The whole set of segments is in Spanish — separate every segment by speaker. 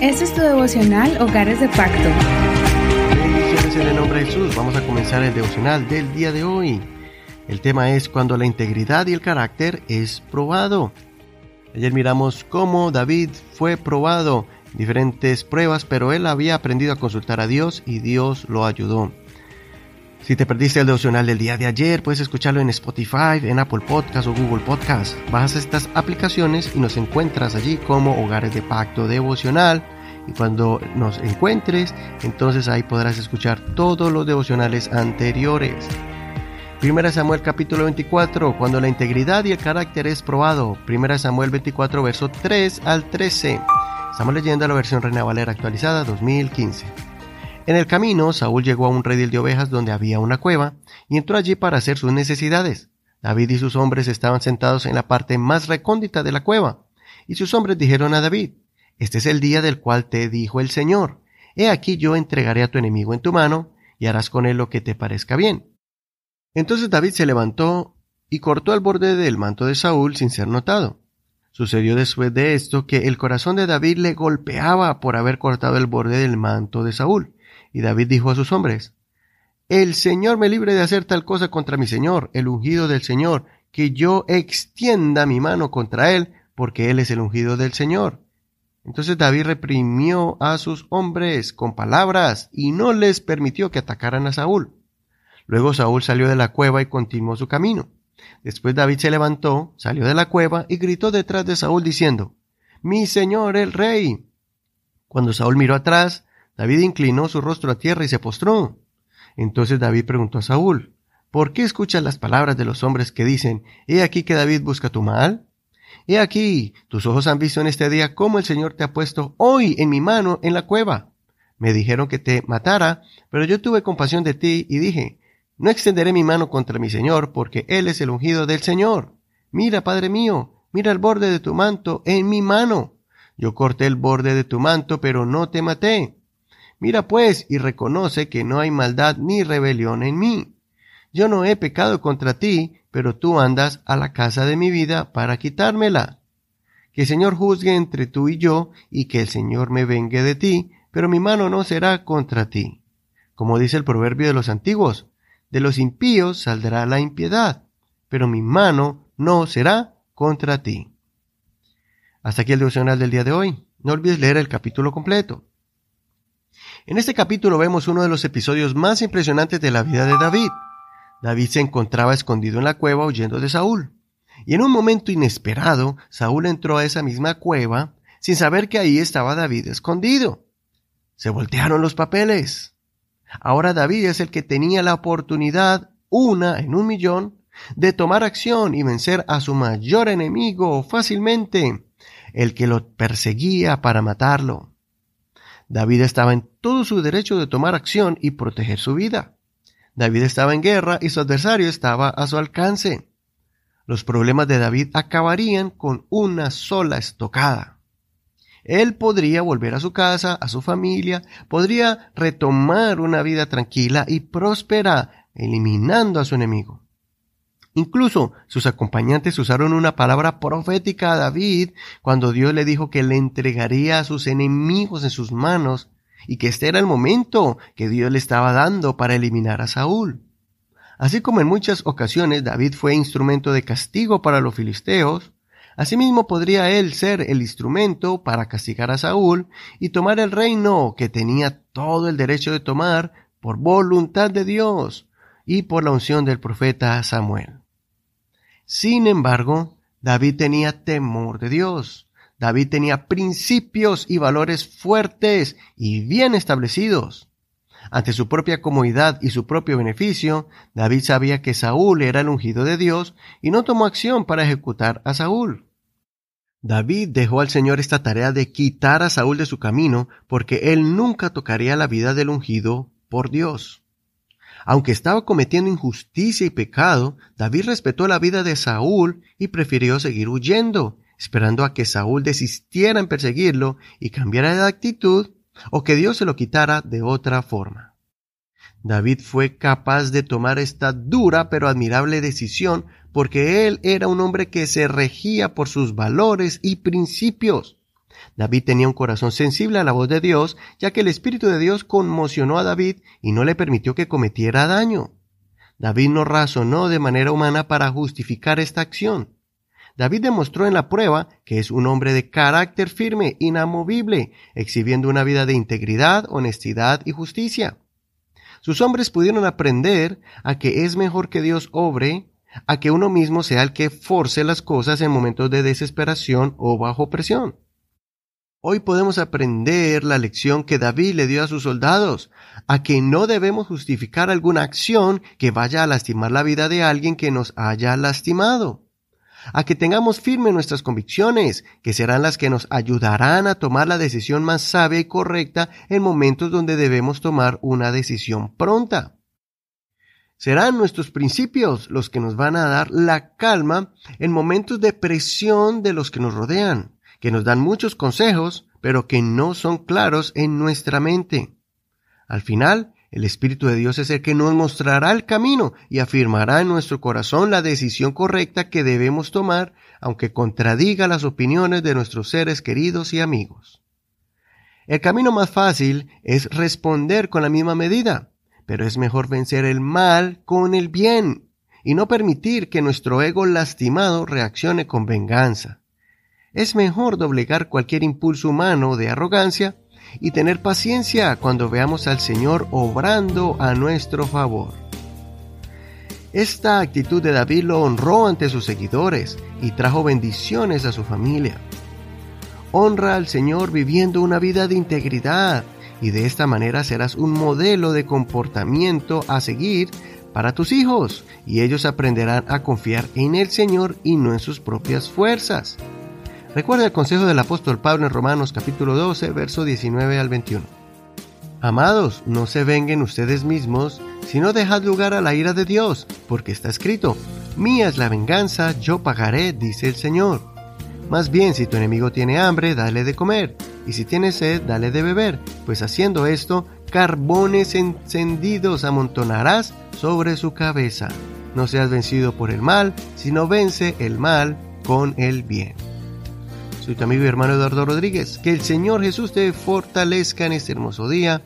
Speaker 1: Este es tu devocional Hogares de Pacto.
Speaker 2: Bendiciones en el nombre de Jesús. Vamos a comenzar el devocional del día de hoy. El tema es cuando la integridad y el carácter es probado. Ayer miramos cómo David fue probado, diferentes pruebas, pero él había aprendido a consultar a Dios y Dios lo ayudó. Si te perdiste el devocional del día de ayer, puedes escucharlo en Spotify, en Apple Podcast o Google Podcast. Bajas estas aplicaciones y nos encuentras allí como Hogares de Pacto Devocional. Y cuando nos encuentres, entonces ahí podrás escuchar todos los devocionales anteriores. Primera Samuel capítulo 24, cuando la integridad y el carácter es probado. Primera Samuel 24, verso 3 al 13. Estamos leyendo la versión Reina Valera actualizada 2015. En el camino, Saúl llegó a un redil de ovejas donde había una cueva y entró allí para hacer sus necesidades. David y sus hombres estaban sentados en la parte más recóndita de la cueva. Y sus hombres dijeron a David, Este es el día del cual te dijo el Señor. He aquí yo entregaré a tu enemigo en tu mano, y harás con él lo que te parezca bien. Entonces David se levantó y cortó el borde del manto de Saúl sin ser notado. Sucedió después de esto que el corazón de David le golpeaba por haber cortado el borde del manto de Saúl, y David dijo a sus hombres, El Señor me libre de hacer tal cosa contra mi Señor, el ungido del Señor, que yo extienda mi mano contra él, porque él es el ungido del Señor. Entonces David reprimió a sus hombres con palabras y no les permitió que atacaran a Saúl. Luego Saúl salió de la cueva y continuó su camino. Después David se levantó, salió de la cueva y gritó detrás de Saúl diciendo, Mi señor el rey. Cuando Saúl miró atrás, David inclinó su rostro a tierra y se postró. Entonces David preguntó a Saúl, ¿por qué escuchas las palabras de los hombres que dicen, He aquí que David busca tu mal? He aquí, tus ojos han visto en este día cómo el Señor te ha puesto hoy en mi mano en la cueva. Me dijeron que te matara, pero yo tuve compasión de ti y dije, no extenderé mi mano contra mi Señor, porque Él es el ungido del Señor. Mira, Padre mío, mira el borde de tu manto en mi mano. Yo corté el borde de tu manto, pero no te maté. Mira pues y reconoce que no hay maldad ni rebelión en mí. Yo no he pecado contra ti, pero tú andas a la casa de mi vida para quitármela. Que el Señor juzgue entre tú y yo, y que el Señor me vengue de ti, pero mi mano no será contra ti. Como dice el proverbio de los antiguos, de los impíos saldrá la impiedad, pero mi mano no será contra ti. Hasta aquí el devocional del día de hoy. No olvides leer el capítulo completo. En este capítulo vemos uno de los episodios más impresionantes de la vida de David. David se encontraba escondido en la cueva huyendo de Saúl. Y en un momento inesperado, Saúl entró a esa misma cueva sin saber que ahí estaba David escondido. Se voltearon los papeles. Ahora David es el que tenía la oportunidad, una en un millón, de tomar acción y vencer a su mayor enemigo fácilmente, el que lo perseguía para matarlo. David estaba en todo su derecho de tomar acción y proteger su vida. David estaba en guerra y su adversario estaba a su alcance. Los problemas de David acabarían con una sola estocada. Él podría volver a su casa, a su familia, podría retomar una vida tranquila y próspera, eliminando a su enemigo. Incluso sus acompañantes usaron una palabra profética a David cuando Dios le dijo que le entregaría a sus enemigos en sus manos y que este era el momento que Dios le estaba dando para eliminar a Saúl. Así como en muchas ocasiones David fue instrumento de castigo para los filisteos, asimismo podría él ser el instrumento para castigar a Saúl y tomar el reino que tenía todo el derecho de tomar por voluntad de Dios y por la unción del profeta Samuel. Sin embargo, David tenía temor de Dios. David tenía principios y valores fuertes y bien establecidos. Ante su propia comodidad y su propio beneficio, David sabía que Saúl era el ungido de Dios y no tomó acción para ejecutar a Saúl. David dejó al Señor esta tarea de quitar a Saúl de su camino porque él nunca tocaría la vida del ungido por Dios. Aunque estaba cometiendo injusticia y pecado, David respetó la vida de Saúl y prefirió seguir huyendo, esperando a que Saúl desistiera en perseguirlo y cambiara de actitud o que Dios se lo quitara de otra forma. David fue capaz de tomar esta dura pero admirable decisión porque él era un hombre que se regía por sus valores y principios. David tenía un corazón sensible a la voz de Dios, ya que el Espíritu de Dios conmocionó a David y no le permitió que cometiera daño. David no razonó de manera humana para justificar esta acción. David demostró en la prueba que es un hombre de carácter firme, inamovible, exhibiendo una vida de integridad, honestidad y justicia. Sus hombres pudieron aprender a que es mejor que Dios obre, a que uno mismo sea el que force las cosas en momentos de desesperación o bajo presión. Hoy podemos aprender la lección que David le dio a sus soldados, a que no debemos justificar alguna acción que vaya a lastimar la vida de alguien que nos haya lastimado a que tengamos firmes nuestras convicciones, que serán las que nos ayudarán a tomar la decisión más sabia y correcta en momentos donde debemos tomar una decisión pronta. Serán nuestros principios los que nos van a dar la calma en momentos de presión de los que nos rodean, que nos dan muchos consejos, pero que no son claros en nuestra mente. Al final, el Espíritu de Dios es el que nos mostrará el camino y afirmará en nuestro corazón la decisión correcta que debemos tomar, aunque contradiga las opiniones de nuestros seres queridos y amigos. El camino más fácil es responder con la misma medida, pero es mejor vencer el mal con el bien y no permitir que nuestro ego lastimado reaccione con venganza. Es mejor doblegar cualquier impulso humano de arrogancia y tener paciencia cuando veamos al Señor obrando a nuestro favor. Esta actitud de David lo honró ante sus seguidores y trajo bendiciones a su familia. Honra al Señor viviendo una vida de integridad y de esta manera serás un modelo de comportamiento a seguir para tus hijos y ellos aprenderán a confiar en el Señor y no en sus propias fuerzas. Recuerda el consejo del apóstol Pablo en Romanos capítulo 12, verso 19 al 21. Amados, no se venguen ustedes mismos, sino dejad lugar a la ira de Dios, porque está escrito, Mía es la venganza, yo pagaré, dice el Señor. Más bien, si tu enemigo tiene hambre, dale de comer, y si tiene sed, dale de beber, pues haciendo esto, carbones encendidos amontonarás sobre su cabeza. No seas vencido por el mal, sino vence el mal con el bien. Soy tu amigo hermano Eduardo Rodríguez. Que el Señor Jesús te fortalezca en este hermoso día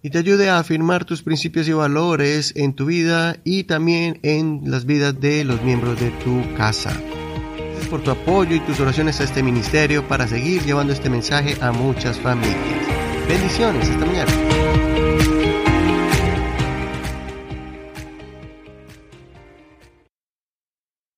Speaker 2: y te ayude a afirmar tus principios y valores en tu vida y también en las vidas de los miembros de tu casa. Gracias por tu apoyo y tus oraciones a este ministerio para seguir llevando este mensaje a muchas familias. Bendiciones, hasta mañana.